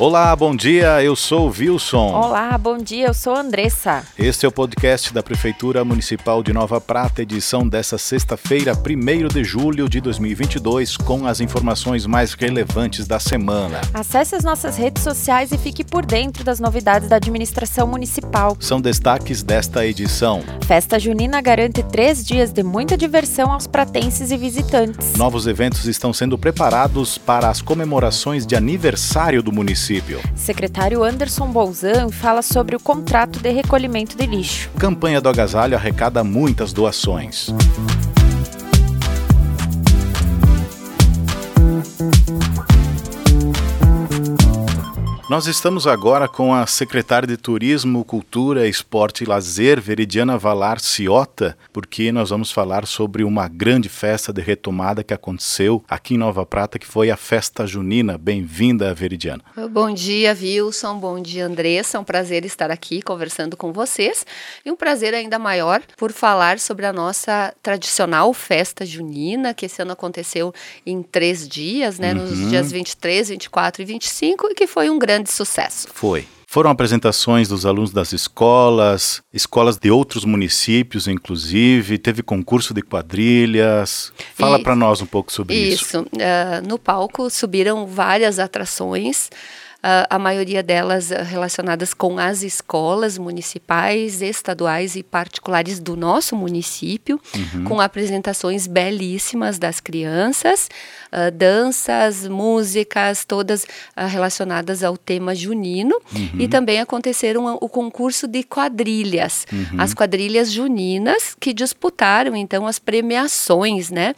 Olá, bom dia, eu sou o Wilson. Olá, bom dia, eu sou a Andressa. Este é o podcast da Prefeitura Municipal de Nova Prata, edição dessa sexta-feira, 1 de julho de 2022, com as informações mais relevantes da semana. Acesse as nossas redes sociais e fique por dentro das novidades da administração municipal. São destaques desta edição. Festa Junina garante três dias de muita diversão aos pratenses e visitantes. Novos eventos estão sendo preparados para as comemorações de aniversário do município município. Secretário Anderson Bolzan fala sobre o contrato de recolhimento de lixo. Campanha do Agasalho arrecada muitas doações. Nós estamos agora com a secretária de Turismo, Cultura, Esporte e Lazer, Veridiana Valar Ciota, porque nós vamos falar sobre uma grande festa de retomada que aconteceu aqui em Nova Prata, que foi a Festa Junina. Bem-vinda, Veridiana. Bom dia, Wilson. Bom dia, Andressa. É um prazer estar aqui conversando com vocês e um prazer ainda maior por falar sobre a nossa tradicional Festa Junina, que esse ano aconteceu em três dias, né, uhum. nos dias 23, 24 e 25, e que foi um grande grande sucesso. Foi. Foram apresentações dos alunos das escolas, escolas de outros municípios, inclusive. Teve concurso de quadrilhas. Fala para nós um pouco sobre isso. Isso. Uh, no palco subiram várias atrações a maioria delas eh, relacionadas com as escolas municipais, estaduais e particulares do nosso município, uhum. com apresentações belíssimas das crianças, uh, danças, músicas, todas uh, relacionadas ao tema junino. Uhum. E também aconteceram o concurso de quadrilhas, uhum. as quadrilhas juninas que disputaram então as premiações, né?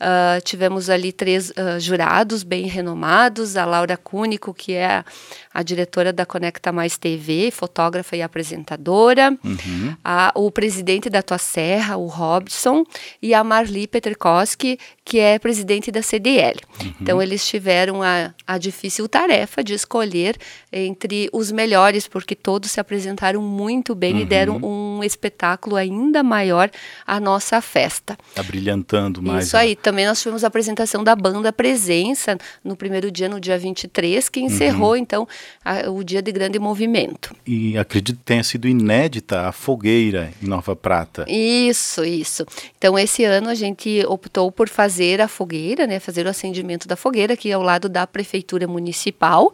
Uh, tivemos ali três jurados bem renomados, a Laura Cúnico, que é a, diretora da Conecta Mais TV, fotógrafa e apresentadora, uhum. a, o presidente da Tua Serra, o Robson, e a Marli Petrikowski, que é presidente da CDL. Uhum. Então, eles tiveram a, a difícil tarefa de escolher entre os melhores, porque todos se apresentaram muito bem uhum. e deram um espetáculo ainda maior à nossa festa. Está brilhantando mais. Isso aí. Também nós tivemos a apresentação da banda Presença no primeiro dia, no dia 23, que encerrou então a, o dia de grande movimento. E acredito que tenha sido inédita a fogueira em Nova Prata. Isso, isso. Então esse ano a gente optou por fazer a fogueira, né, fazer o acendimento da fogueira aqui ao lado da prefeitura municipal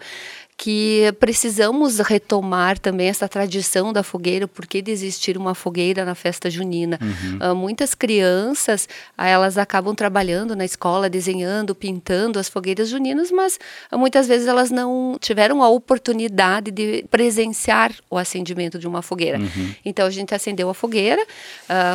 que precisamos retomar também essa tradição da fogueira, porque de existir uma fogueira na festa junina. Uhum. Uh, muitas crianças, uh, elas acabam trabalhando na escola, desenhando, pintando as fogueiras juninas, mas uh, muitas vezes elas não tiveram a oportunidade de presenciar o acendimento de uma fogueira. Uhum. Então a gente acendeu a fogueira,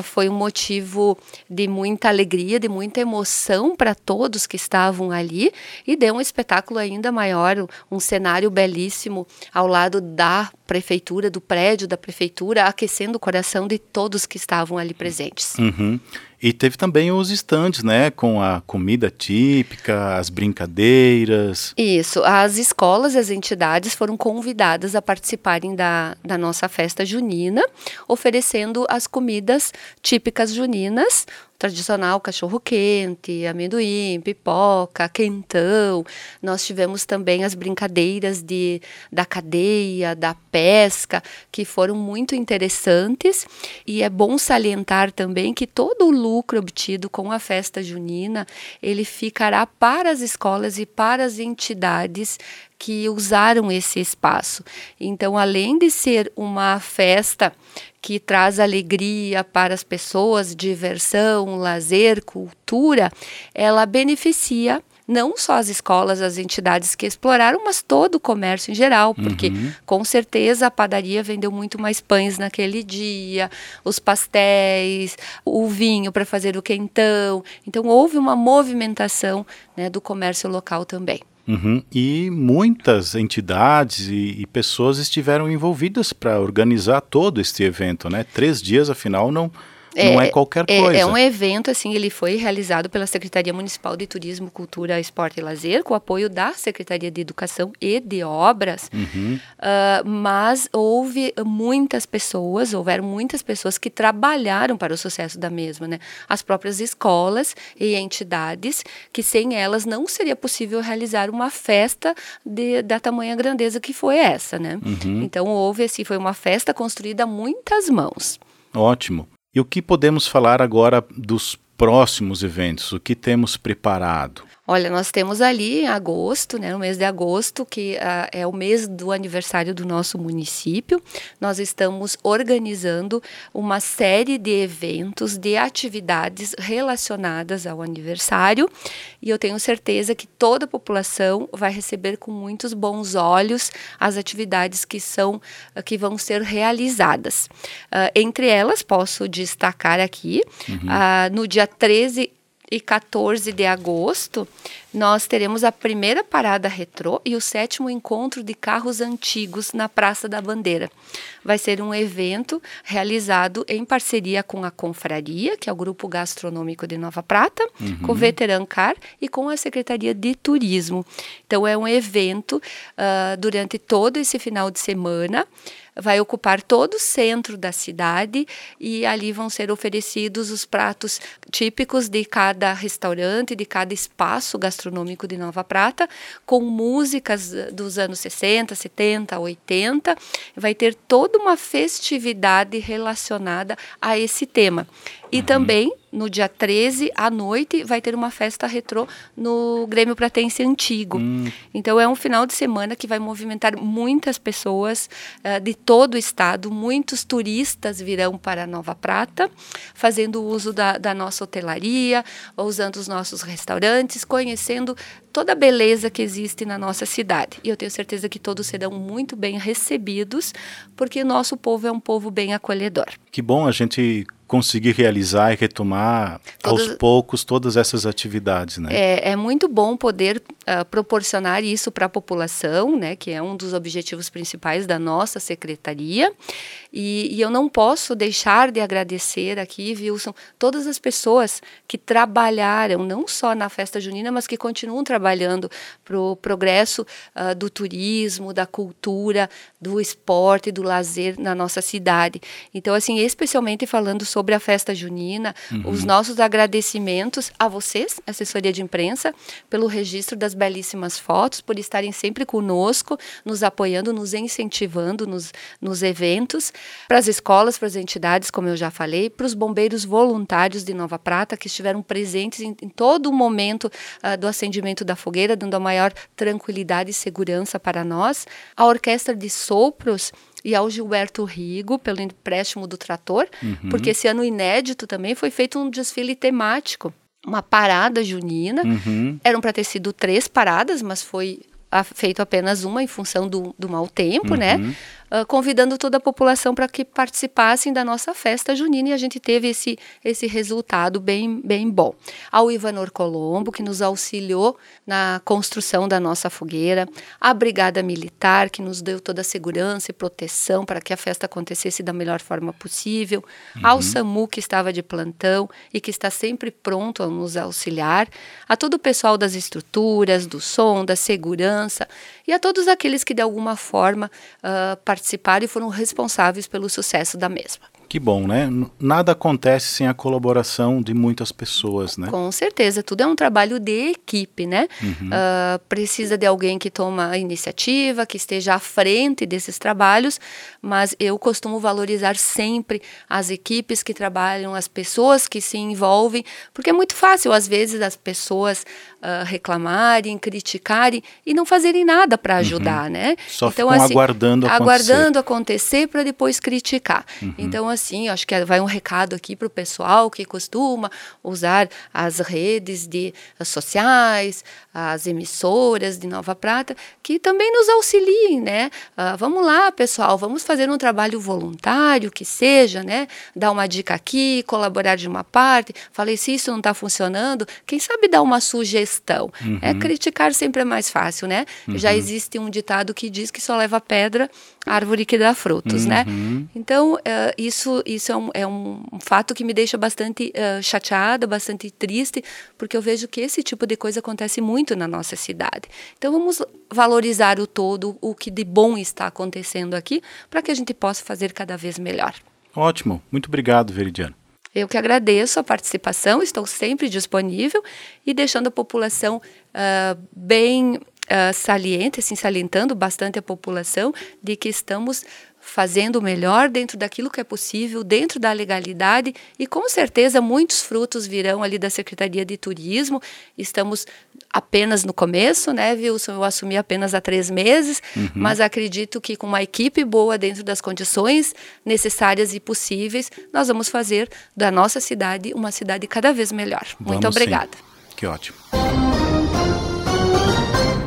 foi um motivo de muita alegria, de muita emoção para todos que estavam ali e deu um espetáculo ainda maior, um cenário belíssimo ao lado da prefeitura, do prédio da prefeitura, aquecendo o coração de todos que estavam ali presentes. Uhum. E teve também os estandes, né, com a comida típica, as brincadeiras. Isso, as escolas e as entidades foram convidadas a participarem da, da nossa festa junina, oferecendo as comidas típicas juninas, tradicional cachorro quente, amendoim, pipoca, quentão. Nós tivemos também as brincadeiras de, da cadeia, da pesca, que foram muito interessantes. E é bom salientar também que todo o lucro obtido com a festa junina, ele ficará para as escolas e para as entidades que usaram esse espaço. Então, além de ser uma festa que traz alegria para as pessoas, diversão, lazer, cultura, ela beneficia não só as escolas, as entidades que exploraram, mas todo o comércio em geral, porque uhum. com certeza a padaria vendeu muito mais pães naquele dia, os pastéis, o vinho para fazer o quentão. Então houve uma movimentação né, do comércio local também. Uhum. E muitas entidades e, e pessoas estiveram envolvidas para organizar todo este evento, né? Três dias, afinal, não não é qualquer coisa. É, é, um evento, assim, ele foi realizado pela Secretaria Municipal de Turismo, Cultura, Esporte e Lazer, com apoio da Secretaria de Educação e de Obras. Uhum. Uh, mas houve muitas pessoas, houveram muitas pessoas que trabalharam para o sucesso da mesma, né? As próprias escolas e entidades, que sem elas não seria possível realizar uma festa de, da tamanha grandeza que foi essa, né? Uhum. Então houve, assim, foi uma festa construída a muitas mãos. Ótimo. E o que podemos falar agora dos próximos eventos? O que temos preparado? Olha, nós temos ali em agosto, né, no mês de agosto, que uh, é o mês do aniversário do nosso município. Nós estamos organizando uma série de eventos, de atividades relacionadas ao aniversário, e eu tenho certeza que toda a população vai receber com muitos bons olhos as atividades que são uh, que vão ser realizadas. Uh, entre elas, posso destacar aqui, uhum. no dia 13 e 14 de agosto, nós teremos a primeira parada retrô e o sétimo encontro de carros antigos na Praça da Bandeira. Vai ser um evento realizado em parceria com a Confraria, que é o Grupo Gastronômico de Nova Prata, uhum. com o Veterancar e com a Secretaria de Turismo. Então, é um evento uh, durante todo esse final de semana vai ocupar todo o centro da cidade e ali vão ser oferecidos os pratos típicos de cada restaurante, de cada espaço gastronômico de Nova Prata, com músicas dos anos 60, 70, 80. Vai ter toda uma festividade relacionada a esse tema. E uhum. também, no dia 13, à noite, vai ter uma festa retrô no Grêmio Pratense Antigo. Uhum. Então, é um final de semana que vai movimentar muitas pessoas uh, de todo o estado. Muitos turistas virão para Nova Prata, fazendo uso da, da nossa hotelaria, usando os nossos restaurantes, conhecendo toda a beleza que existe na nossa cidade. E eu tenho certeza que todos serão muito bem recebidos, porque o nosso povo é um povo bem acolhedor. Que bom a gente conseguir realizar e retomar Todas, aos poucos todas essas atividades, né? É, é muito bom poder uh, proporcionar isso para a população, né? Que é um dos objetivos principais da nossa secretaria. E, e, eu não posso deixar de agradecer aqui, Wilson, todas as pessoas que trabalharam não só na festa junina, mas que continuam trabalhando para o progresso uh, do turismo, da cultura, do esporte, do lazer na nossa cidade. Então, assim, especialmente falando sobre a festa junina, uhum. os nossos agradecimentos a vocês, assessoria de imprensa, pelo registro das belíssimas fotos, por estarem sempre conosco, nos apoiando, nos incentivando nos, nos eventos, para as escolas, para as entidades, como eu já falei, para os bombeiros voluntários de Nova Prata, que estiveram presentes em, em todo o momento uh, do acendimento da fogueira, dando a maior tranquilidade e segurança para nós, a orquestra de sopros e ao Gilberto Rigo pelo empréstimo do trator, uhum. porque esse ano inédito também foi feito um desfile temático, uma parada junina. Uhum. Eram para ter sido três paradas, mas foi feito apenas uma em função do, do mau tempo, né? uhum. né? Uh, convidando toda a população para que participassem da nossa festa junina e a gente teve esse, esse resultado bem, bem bom. Ao Ivanor Colombo, que nos auxiliou na construção da nossa fogueira, a Brigada Militar, que nos deu toda a segurança e proteção para que a festa acontecesse da melhor forma possível, uhum. ao SAMU, que estava de plantão e que está sempre pronto a nos auxiliar, a todo o pessoal das estruturas, do som, da segurança e a todos aqueles que de alguma forma uh, participaram e foram responsáveis pelo sucesso da mesma. Que bom, né? Nada acontece sem a colaboração de muitas pessoas, né? Com certeza, tudo é um trabalho de equipe, né? Uhum. Uh, precisa de alguém que toma a iniciativa, que esteja à frente desses trabalhos, mas eu costumo valorizar sempre as equipes que trabalham, as pessoas que se envolvem, porque é muito fácil, às vezes, as pessoas uh, reclamarem, criticarem e não fazerem nada para uhum. ajudar, uhum. né? Só então, ficam assim, aguardando acontecer. Aguardando acontecer para depois criticar. Uhum. Então, assim, acho que vai um recado aqui para o pessoal que costuma usar as redes de as sociais, as emissoras de Nova Prata, que também nos auxiliem, né? Uh, vamos lá, pessoal, vamos fazer um trabalho voluntário, que seja, né? Dar uma dica aqui, colaborar de uma parte. Falei, se isso não está funcionando, quem sabe dar uma sugestão. É uhum. É criticar sempre é mais fácil, né? Uhum. Já existe um ditado que diz que só leva pedra árvore que dá frutos, né? uhum. né? Então, uh, isso isso, isso é, um, é um fato que me deixa bastante uh, chateada, bastante triste, porque eu vejo que esse tipo de coisa acontece muito na nossa cidade. Então vamos valorizar o todo, o que de bom está acontecendo aqui, para que a gente possa fazer cada vez melhor. Ótimo, muito obrigado, Veridiano. Eu que agradeço a participação, estou sempre disponível e deixando a população uh, bem uh, saliente, assim, salientando bastante a população de que estamos fazendo o melhor dentro daquilo que é possível, dentro da legalidade e com certeza muitos frutos virão ali da Secretaria de Turismo. Estamos apenas no começo, né, Wilson? Eu assumi apenas há três meses, uhum. mas acredito que com uma equipe boa dentro das condições necessárias e possíveis, nós vamos fazer da nossa cidade uma cidade cada vez melhor. Vamos Muito obrigada. Sim. Que ótimo.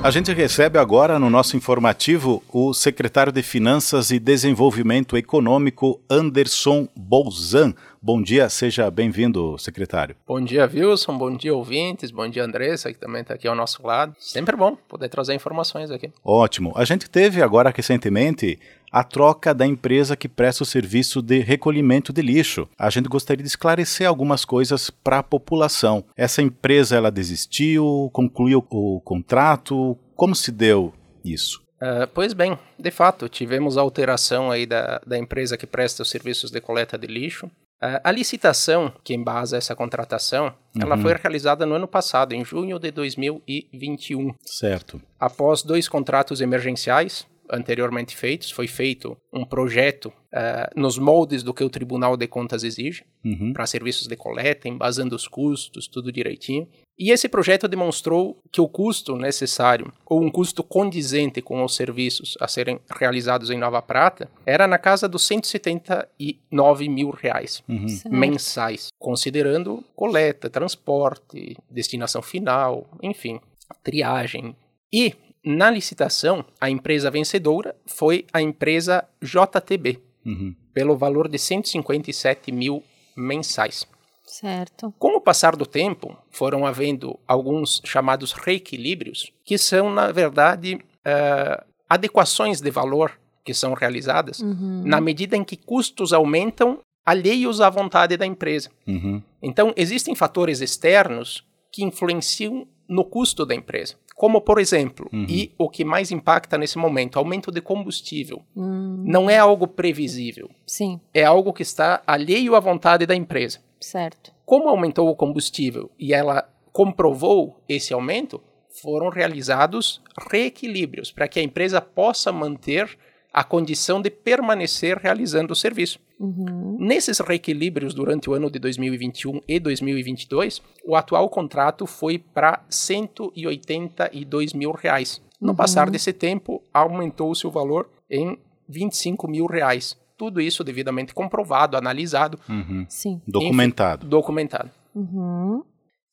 A gente recebe agora no nosso informativo o secretário de Finanças e Desenvolvimento Econômico, Anderson Bolzan. Bom dia, seja bem-vindo, secretário. Bom dia, Wilson. Bom dia, ouvintes. Bom dia, Andressa, que também está aqui ao nosso lado. Sempre bom poder trazer informações aqui. Ótimo. A gente teve agora recentemente a troca da empresa que presta o serviço de recolhimento de lixo. A gente gostaria de esclarecer algumas coisas para a população. Essa empresa ela desistiu, concluiu o contrato, como se deu isso? Uh, pois bem, de fato, tivemos alteração aí da, da empresa que presta os serviços de coleta de lixo. A licitação que embasa essa contratação, uhum. ela foi realizada no ano passado, em junho de 2021. Certo. Após dois contratos emergenciais, anteriormente feitos. Foi feito um projeto uh, nos moldes do que o Tribunal de Contas exige, uhum. para serviços de coleta, embasando os custos, tudo direitinho. E esse projeto demonstrou que o custo necessário, ou um custo condizente com os serviços a serem realizados em Nova Prata, era na casa dos 179 mil reais uhum. mensais, considerando coleta, transporte, destinação final, enfim, triagem. E na licitação, a empresa vencedora foi a empresa JTB, uhum. pelo valor de 157 mil mensais. Certo. Com o passar do tempo, foram havendo alguns chamados reequilíbrios, que são, na verdade, uh, adequações de valor que são realizadas uhum. na medida em que custos aumentam alheios à vontade da empresa. Uhum. Então, existem fatores externos que influenciam no custo da empresa. Como, por exemplo, uhum. e o que mais impacta nesse momento, aumento de combustível. Uhum. Não é algo previsível. Sim. É algo que está alheio à vontade da empresa. Certo. Como aumentou o combustível e ela comprovou esse aumento, foram realizados reequilíbrios para que a empresa possa manter a condição de permanecer realizando o serviço. Uhum. Nesses reequilíbrios durante o ano de 2021 e 2022, o atual contrato foi para 182 mil reais. No uhum. passar desse tempo, aumentou-se o valor em 25 mil reais. Tudo isso devidamente comprovado, analisado. Uhum. Sim. Documentado. Enfim, documentado. Uhum.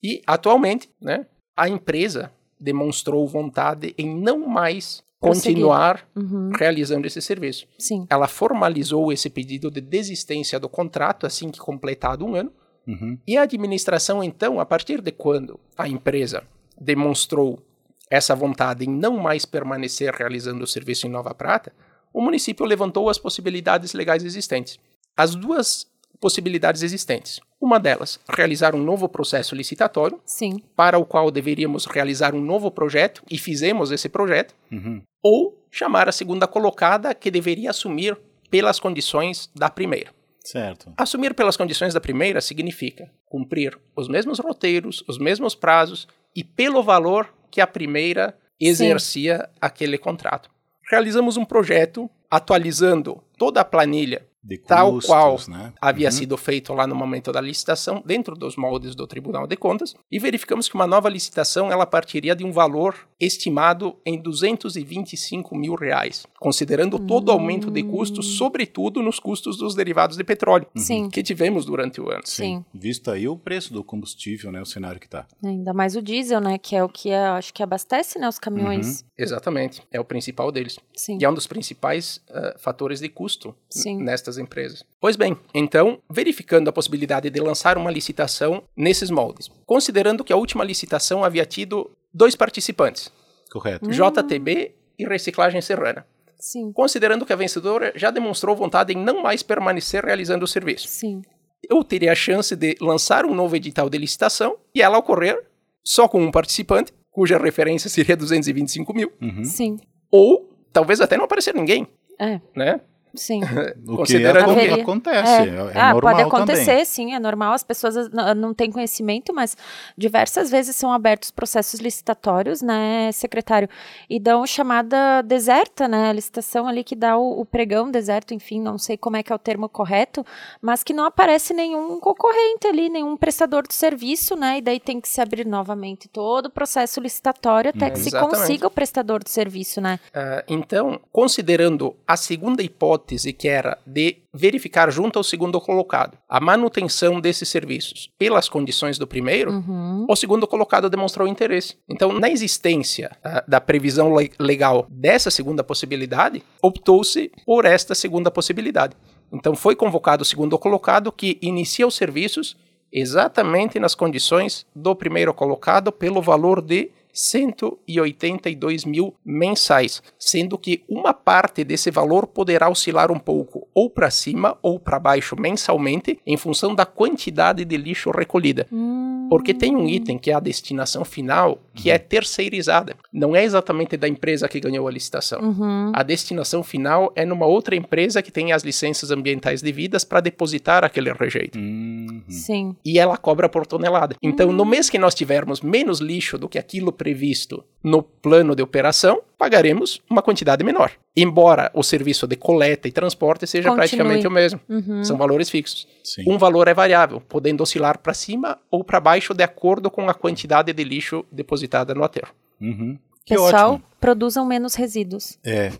E, atualmente, né, a empresa demonstrou vontade em não mais continuar uhum. realizando esse serviço. Sim. Ela formalizou esse pedido de desistência do contrato assim que completado um ano. Uhum. E a administração, então, a partir de quando a empresa demonstrou essa vontade em não mais permanecer realizando o serviço em Nova Prata, o município levantou as possibilidades legais existentes. As duas possibilidades existentes. Uma delas, realizar um novo processo licitatório, Sim. para o qual deveríamos realizar um novo projeto, e fizemos esse projeto, uhum. ou chamar a segunda colocada, que deveria assumir pelas condições da primeira. Certo. Assumir pelas condições da primeira significa cumprir os mesmos roteiros, os mesmos prazos e pelo valor que a primeira exercia Sim. aquele contrato. Realizamos um projeto atualizando toda a planilha de custos, tal qual né? havia uhum. sido feito lá no momento da licitação, dentro dos moldes do Tribunal de Contas, e verificamos que uma nova licitação ela partiria de um valor estimado em 225 mil reais, considerando todo o aumento de custos, hum. sobretudo nos custos dos derivados de petróleo Sim. que tivemos durante o ano. Sim. Visto aí o preço do combustível, né, o cenário que está. Ainda mais o diesel, né, que é o que é, acho que abastece, né, os caminhões. Uhum. Exatamente, é o principal deles. Sim. E é um dos principais uh, fatores de custo Sim. Nestas empresas. Pois bem, então, verificando a possibilidade de lançar uma licitação nesses moldes, considerando que a última licitação havia tido dois participantes, correto, JTB e Reciclagem Serrana. Sim. considerando que a vencedora já demonstrou vontade em não mais permanecer realizando o serviço. Sim. Eu teria a chance de lançar um novo edital de licitação e ela ocorrer só com um participante, cuja referência seria 225 mil, Uhum. Sim. ou talvez até não aparecer ninguém, É, né? Sim. O que que- acontece, é, é ah, normal pode acontecer, também. sim, é normal. As pessoas n- não têm conhecimento, mas diversas vezes são abertos processos licitatórios, né, secretário? E dão chamada deserta, né? A licitação ali que dá o, o pregão deserto, enfim, não sei como é que é o termo correto, mas que não aparece nenhum concorrente ali, nenhum prestador de serviço, né? E daí tem que se abrir novamente todo o processo licitatório até que se Exatamente. consiga o prestador de serviço, né? Ah, então, considerando a segunda hipótese, que era de verificar junto ao segundo colocado a manutenção desses serviços pelas condições do primeiro, Uhum. o segundo colocado demonstrou interesse. Então, na existência ah, da previsão le- legal dessa segunda possibilidade, optou-se por esta segunda possibilidade. Então, foi convocado o segundo colocado que inicia os serviços exatamente nas condições do primeiro colocado pelo valor de 182 mil mensais, sendo que uma parte desse valor poderá oscilar um pouco ou para cima ou para baixo mensalmente em função da quantidade de lixo recolhida. Hum, Porque tem um item que é a destinação final que é terceirizada. Não é exatamente da empresa que ganhou a licitação. Uhum. A destinação final é numa outra empresa que tem as licenças ambientais devidas para depositar aquele rejeito. Uhum. Sim. E ela cobra por tonelada. Então, no mês que nós tivermos menos lixo do que aquilo previsto no plano de operação, pagaremos uma quantidade menor. Embora o serviço de coleta e transporte seja Continue. praticamente o mesmo. Uhum. São valores fixos. Sim. Um valor é variável, podendo oscilar para cima ou para baixo de acordo com a quantidade de lixo depositada no aterro. Uhum. Que Pessoal, ótimo. produzam menos resíduos. É.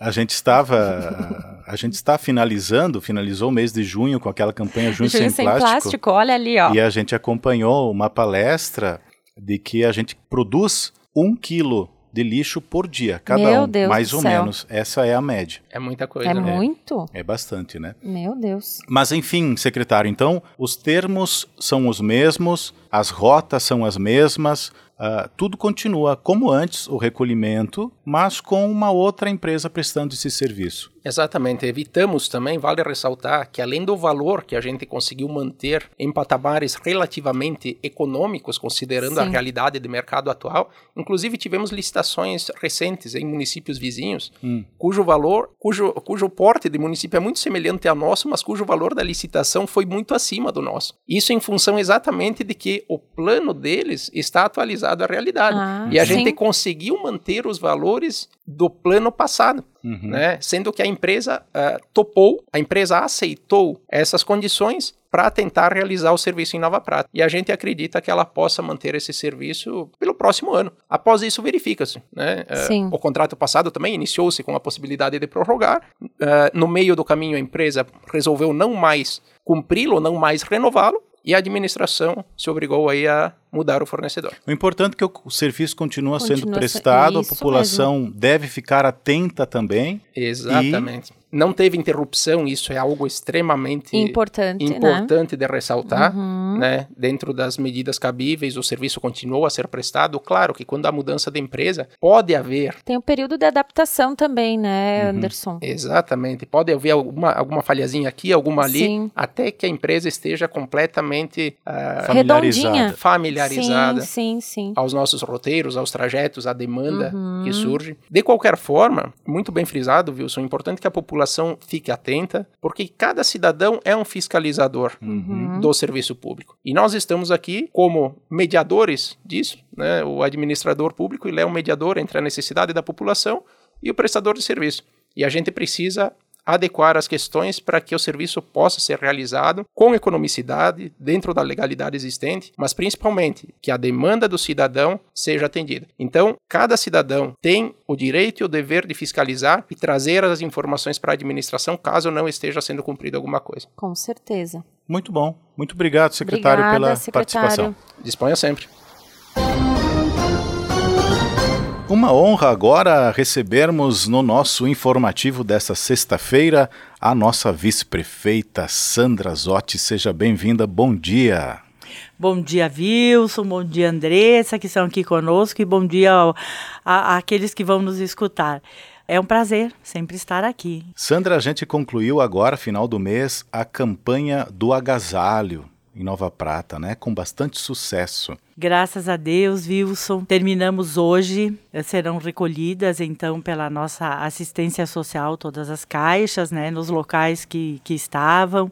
A gente estava. A gente está finalizando, finalizou o mês de junho com aquela campanha Junho, Junho Sem, Plástico. olha ali, ó. E a gente acompanhou uma palestra de que a gente produz um quilo de lixo por dia, cada Meu um, Deus mais ou céu. menos. Essa é a média. É muita coisa, É né? muito? É bastante, né? Meu Deus. Mas enfim, secretário, então os termos são os mesmos, as rotas são as mesmas, ah, tudo continua como antes, o recolhimento, mas com uma outra empresa prestando esse serviço. Exatamente. Evitamos também, vale ressaltar, que além do valor que a gente conseguiu manter em patamares relativamente econômicos, considerando a Sim. realidade do mercado atual, inclusive tivemos licitações recentes em municípios vizinhos, Hum. cujo valor, cujo, cujo porte de município é muito semelhante ao nosso, mas cujo valor da licitação foi muito acima do nosso. Isso em função exatamente de que o plano deles está atualizado à realidade. Ah, e a sim. gente conseguiu manter os valores do plano passado Uhum. né? Sendo que a empresa ah, topou, a empresa aceitou essas condições para tentar realizar o serviço em Nova Prata. E a gente acredita que ela possa manter esse serviço pelo próximo ano. Após isso, verifica-se. Né? Sim. o contrato passado também iniciou-se com a possibilidade de prorrogar. Ah, no meio do caminho, a empresa resolveu não mais cumpri-lo, não mais renová-lo. E a administração se obrigou aí a mudar o fornecedor. O importante é que o serviço continua, sendo Continua se- prestado, a população deve ficar atenta também. Exatamente. Não teve interrupção, isso é algo extremamente Importante, né? importante de ressaltar, Uhum. né? Dentro das medidas cabíveis, o serviço continuou a ser prestado. Claro que quando há mudança de empresa, pode haver, Tem o período de adaptação também, né, Uhum. Anderson? exatamente, pode haver alguma, alguma falhazinha aqui, alguma ali, Sim. até que a empresa esteja completamente ah, Familiarizada. Redondinha. familiarizada Sim, sim, sim. aos nossos roteiros, aos trajetos, à demanda Uhum. que surge. De qualquer forma, muito bem frisado, Wilson, é importante que a população fique atenta, porque cada cidadão é um fiscalizador Uhum. do serviço público. E nós estamos aqui como mediadores disso, né? O administrador público ele é um mediador entre a necessidade da população e o prestador de serviço. E a gente precisa adequar as questões para que o serviço possa ser realizado com economicidade, dentro da legalidade existente, mas principalmente que a demanda do cidadão seja atendida. Então, cada cidadão tem o direito e o dever de fiscalizar e trazer as informações para a administração caso não esteja sendo cumprida alguma coisa. Com certeza. Muito bom. Muito obrigado, secretário, Obrigada, pela secretário. participação. Disponha sempre. Uma honra agora recebermos no nosso informativo desta sexta-feira a nossa vice-prefeita Sandra Zotti. Seja bem-vinda, bom dia. Bom dia, Wilson. Bom dia, Andressa, que estão aqui conosco. E bom dia ao- a- àqueles que vão nos escutar. É um prazer sempre estar aqui. Sandra, a gente concluiu agora, final do mês, a campanha do agasalho em Nova Prata, né? Com bastante sucesso. Graças a Deus, Wilson. Terminamos hoje. Serão recolhidas, então, pela nossa assistência social, todas as caixas, né? Nos locais que, que estavam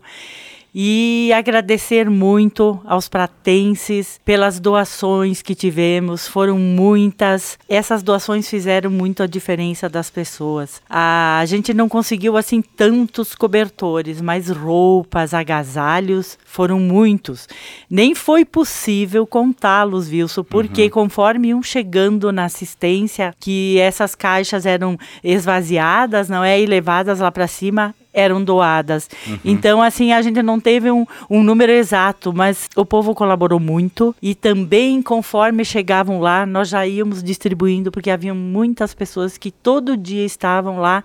e agradecer muito aos pratenses pelas doações que tivemos, foram muitas. Essas doações fizeram muito a diferença das pessoas. A gente não conseguiu assim tantos cobertores, mas roupas, agasalhos foram muitos. Nem foi possível contá-los, Wilson, porque uhum. conforme iam chegando na assistência, que essas caixas eram esvaziadas, não é, e levadas lá para cima, eram doadas. Uhum. Então, assim, a gente não teve um, um número exato, mas o povo colaborou muito e também, conforme chegavam lá, nós já íamos distribuindo, porque havia muitas pessoas que todo dia estavam lá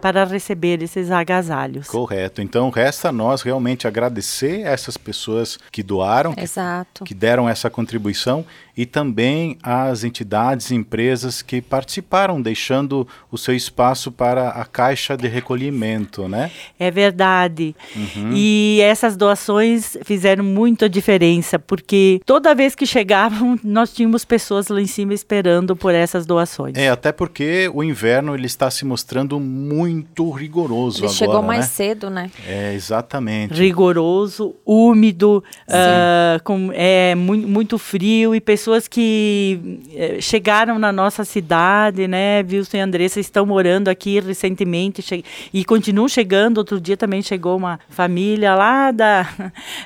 para receber esses agasalhos. Correto. Então resta a nós realmente agradecer a essas pessoas que doaram, que, que, deram essa contribuição e também às entidades e empresas que participaram, deixando o seu espaço para a caixa de recolhimento, né? É verdade. Uhum. E essas doações fizeram muita diferença, porque toda vez que chegavam, nós tínhamos pessoas lá em cima esperando por essas doações. É, até porque o inverno ele está se mostrando muito rigoroso ele agora, chegou mais né? cedo, né? É, exatamente. Rigoroso, úmido, uh, com, é, muito, muito frio e pessoas pessoas que eh, chegaram na nossa cidade, né? Wilson e Andressa estão morando aqui recentemente e continuam chegando. Outro dia também chegou uma família lá da,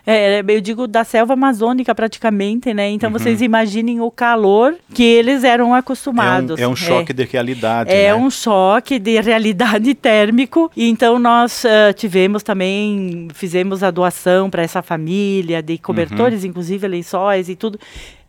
é, eu digo, da selva amazônica praticamente, né? Então uhum. vocês imaginem o calor que eles eram acostumados. É um, é um choque é, de realidade. É né? um choque de realidade térmico. Então nós uh, tivemos também, fizemos a doação para essa família de cobertores, uhum. inclusive lençóis e tudo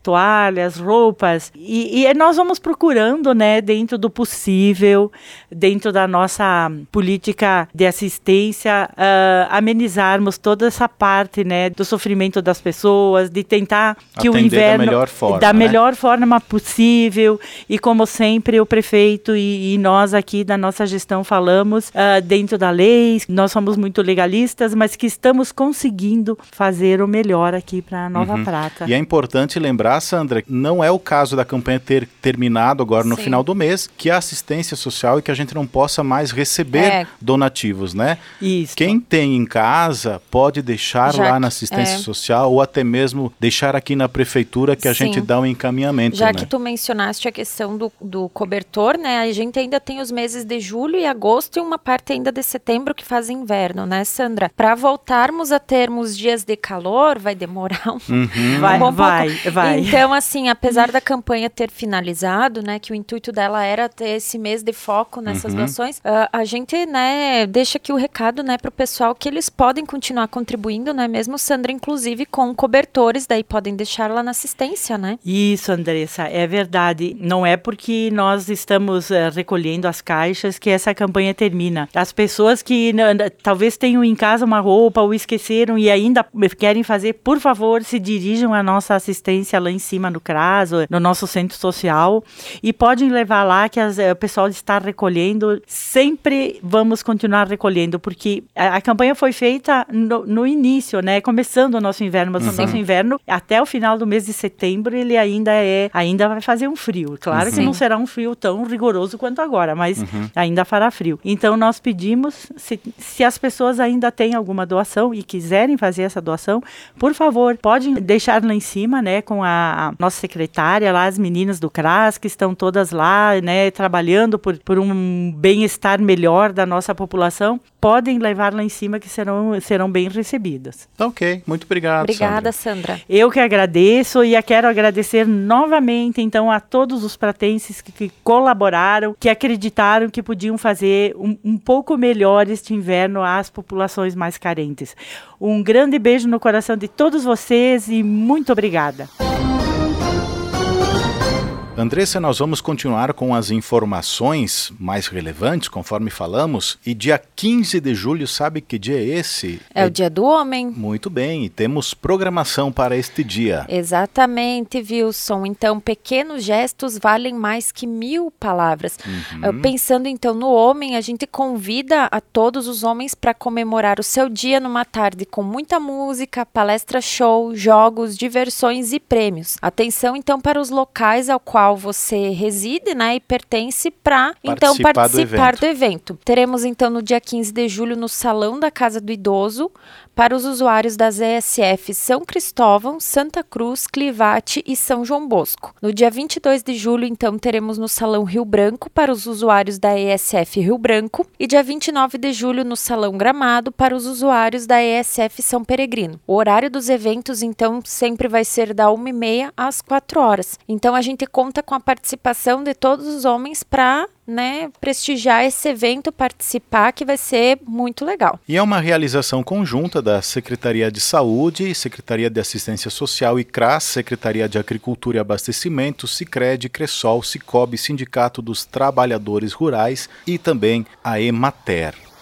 toalhas, roupas. E, e, nós vamos procurando, né, dentro do possível, dentro da nossa política de assistência, uh, amenizarmos toda essa parte, né, do sofrimento das pessoas, de tentar que Atender o inverno da melhor forma, da né? melhor forma possível. E como sempre o prefeito e, e nós aqui da nossa gestão falamos uh, dentro da lei, nós somos muito legalistas, mas que estamos conseguindo fazer o melhor aqui para Nova uhum. Prata. E é importante lembrar lembrar, Sandra, não é o caso da campanha ter terminado agora no Sim. final do mês, que a assistência social e que a gente não possa mais receber é. donativos, né? Isso. Quem tem em casa pode deixar Já lá na assistência é. social ou até mesmo deixar aqui na prefeitura que a Sim. gente dá um encaminhamento. Já né? que tu mencionaste a questão do, do cobertor, né? A gente ainda tem os meses de julho e agosto e uma parte ainda de setembro que faz inverno, né, Sandra? Para voltarmos a termos dias de calor, vai demorar um, uhum. vai, um vai, vai. Então, assim, apesar da campanha ter finalizado, né, que o intuito dela era ter esse mês de foco nessas uhum. doações, uh, a gente, né, deixa aqui o recado, né, pro pessoal que eles podem continuar contribuindo, né, mesmo Sandra, inclusive com cobertores, daí podem deixar lá na assistência, né? Isso, Andressa, é verdade. Não é porque nós estamos uh, recolhendo as caixas que essa campanha termina. As pessoas que talvez tenham em casa uma roupa ou esqueceram e ainda querem fazer, por favor, se dirijam à nossa assistência lá em cima no CRAS, no nosso centro social, e podem levar lá que as, eh, o pessoal está recolhendo. Sempre vamos continuar recolhendo, porque a, a campanha foi feita no, no, início, né? Começando o nosso inverno, mas uhum. o nosso inverno, até o final do mês de setembro, ele ainda é, ainda vai fazer um frio. Claro uhum. que não será um frio tão rigoroso quanto agora, mas uhum. ainda fará frio. Então nós pedimos, se, se as pessoas ainda têm alguma doação e quiserem fazer essa doação, por favor, podem deixar lá em cima, né, com a a nossa secretária lá, as meninas do CRAS, que estão todas lá, né, trabalhando por, por um bem-estar melhor da nossa população, podem levar lá em cima que serão, serão bem recebidas. Ok, muito obrigado. Obrigada, Sandra. Sandra. Eu que agradeço e quero agradecer novamente, então, a todos os pratenses que, que colaboraram, que acreditaram que podiam fazer um, um pouco melhor este inverno às populações mais carentes. Um grande beijo no coração de todos vocês e muito obrigada. Andressa, nós vamos continuar com as informações mais relevantes, conforme falamos. E dia 15 de julho, sabe que dia é esse? É, é o Dia do Homem. Muito bem, e temos programação para este dia. Exatamente, Wilson. Então, pequenos gestos valem mais que mil palavras. Uhum. Pensando então no homem, a gente convida a todos os homens para comemorar o seu dia numa tarde com muita música, palestra show, jogos, diversões e prêmios. Atenção então para os locais ao qual qual você reside, né, e pertence para então participar do evento. do evento. Teremos então no dia 15 de julho no Salão da Casa do Idoso para os usuários das ESF São Cristóvão, Santa Cruz, Clivate e São João Bosco. No dia 22 de julho, então, teremos no Salão Rio Branco para os usuários da ESF Rio Branco e dia 29 de julho no Salão Gramado para os usuários da ESF São Peregrino. O horário dos eventos, então, sempre vai ser da 1h30 às 4 horas. Então, a gente conta com a participação de todos os homens para né, prestigiar esse evento, participar, que vai ser muito legal. E é uma realização conjunta da Secretaria de Saúde, Secretaria de Assistência Social e CRAS, Secretaria de Agricultura e Abastecimento, Sicredi, Cressol, Cicobi, Sindicato dos Trabalhadores Rurais e também a Emater.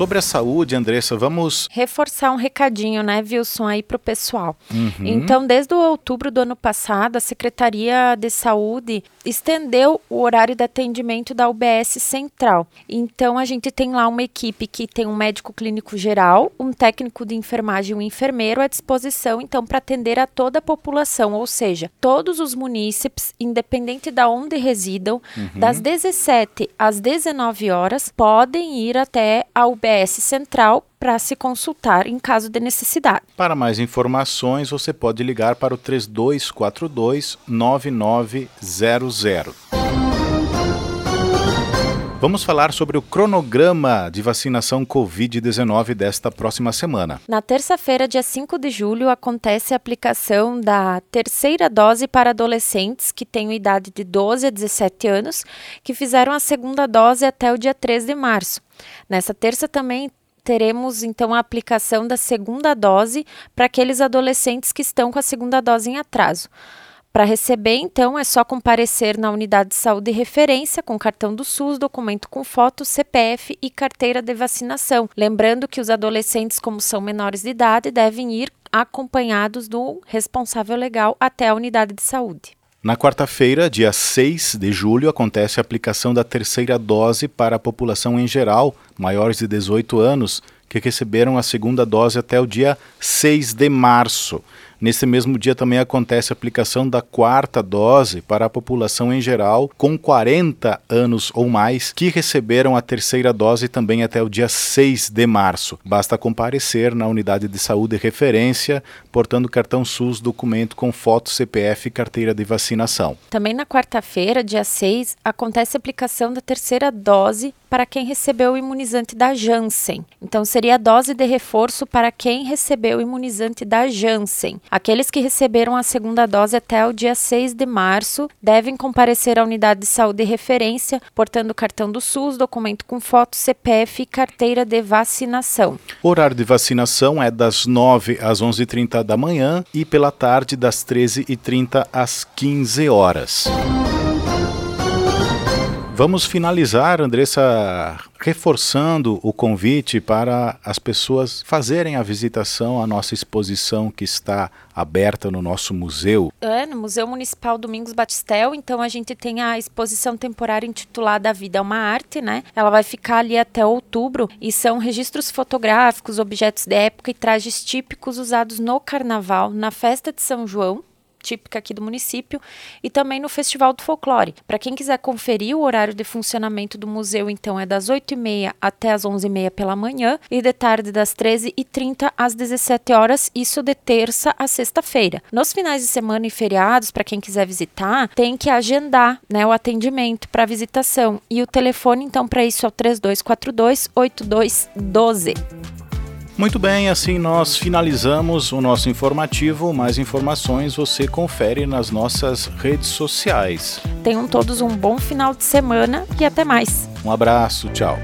Sobre a saúde, Andressa, vamos reforçar um recadinho, né, Wilson, aí para o pessoal. Uhum. Então, desde o outubro do ano passado, a Secretaria de Saúde estendeu o horário de atendimento da UBS Central. Então, a gente tem lá uma equipe que tem um médico clínico geral, um técnico de enfermagem e um enfermeiro à disposição, então, para atender a toda a população, ou seja, todos os munícipes, independente de onde residam, uhum. das 17 às 19 horas, podem ir até a UBS UBS Central para se consultar em caso de necessidade. Para mais informações, você pode ligar para o 3242 9900. Vamos falar sobre o cronograma de vacinação Covid-19 desta próxima semana. Na terça-feira, dia 5 de julho, acontece a aplicação da terceira dose para adolescentes que têm idade de 12 a 17 anos, que fizeram a segunda dose até o dia 3 de março. Nessa terça também teremos então a aplicação da segunda dose para aqueles adolescentes que estão com a segunda dose em atraso. Para receber, então, é só comparecer na unidade de saúde de referência com cartão do SUS, documento com foto, CPF e carteira de vacinação. Lembrando que os adolescentes, como são menores de idade, devem ir acompanhados do responsável legal até a unidade de saúde. Na quarta-feira, dia 6 de julho, acontece a aplicação da terceira dose para a população em geral, maiores de 18 anos, que receberam a segunda dose até o dia 6 de março. Nesse mesmo dia também acontece a aplicação da quarta dose para a população em geral com 40 anos ou mais que receberam a terceira dose também até o dia 6 de março. Basta comparecer na unidade de saúde referência, portando cartão SUS, documento com foto, CPF e carteira de vacinação. Também na quarta-feira, dia 6, acontece a aplicação da terceira dose para quem recebeu o imunizante da Janssen. Então, seria a dose de reforço para quem recebeu o imunizante da Janssen. Aqueles que receberam a segunda dose até o dia 6 de março devem comparecer à unidade de saúde de referência, portando cartão do SUS, documento com foto, CPF e carteira de vacinação. O horário de vacinação é das 9 às 11h30 da manhã e pela tarde das 13h30 às 15 horas. Vamos finalizar, Andressa, reforçando o convite para as pessoas fazerem a visitação à nossa exposição que está aberta no nosso museu. É, no Museu Municipal Domingos Batistel. Então a gente tem a exposição temporária intitulada A Vida é uma Arte, né? Ela vai ficar ali até outubro e são registros fotográficos, objetos de época e trajes típicos usados no carnaval, na festa de São João típica aqui do município, e também no Festival do Folclore. Para quem quiser conferir o horário de funcionamento do museu, então é das 8h30 até as 11h30 pela manhã e de tarde das 13h30 às 17 horas, isso de terça a sexta-feira. Nos finais de semana e feriados, para quem quiser visitar, tem que agendar né, o atendimento para visitação. E o telefone, então, para isso é o 3242 8212. Muito bem, assim nós finalizamos o nosso informativo. Mais informações você confere nas nossas redes sociais. Tenham todos um bom final de semana e até mais. Um abraço, tchau.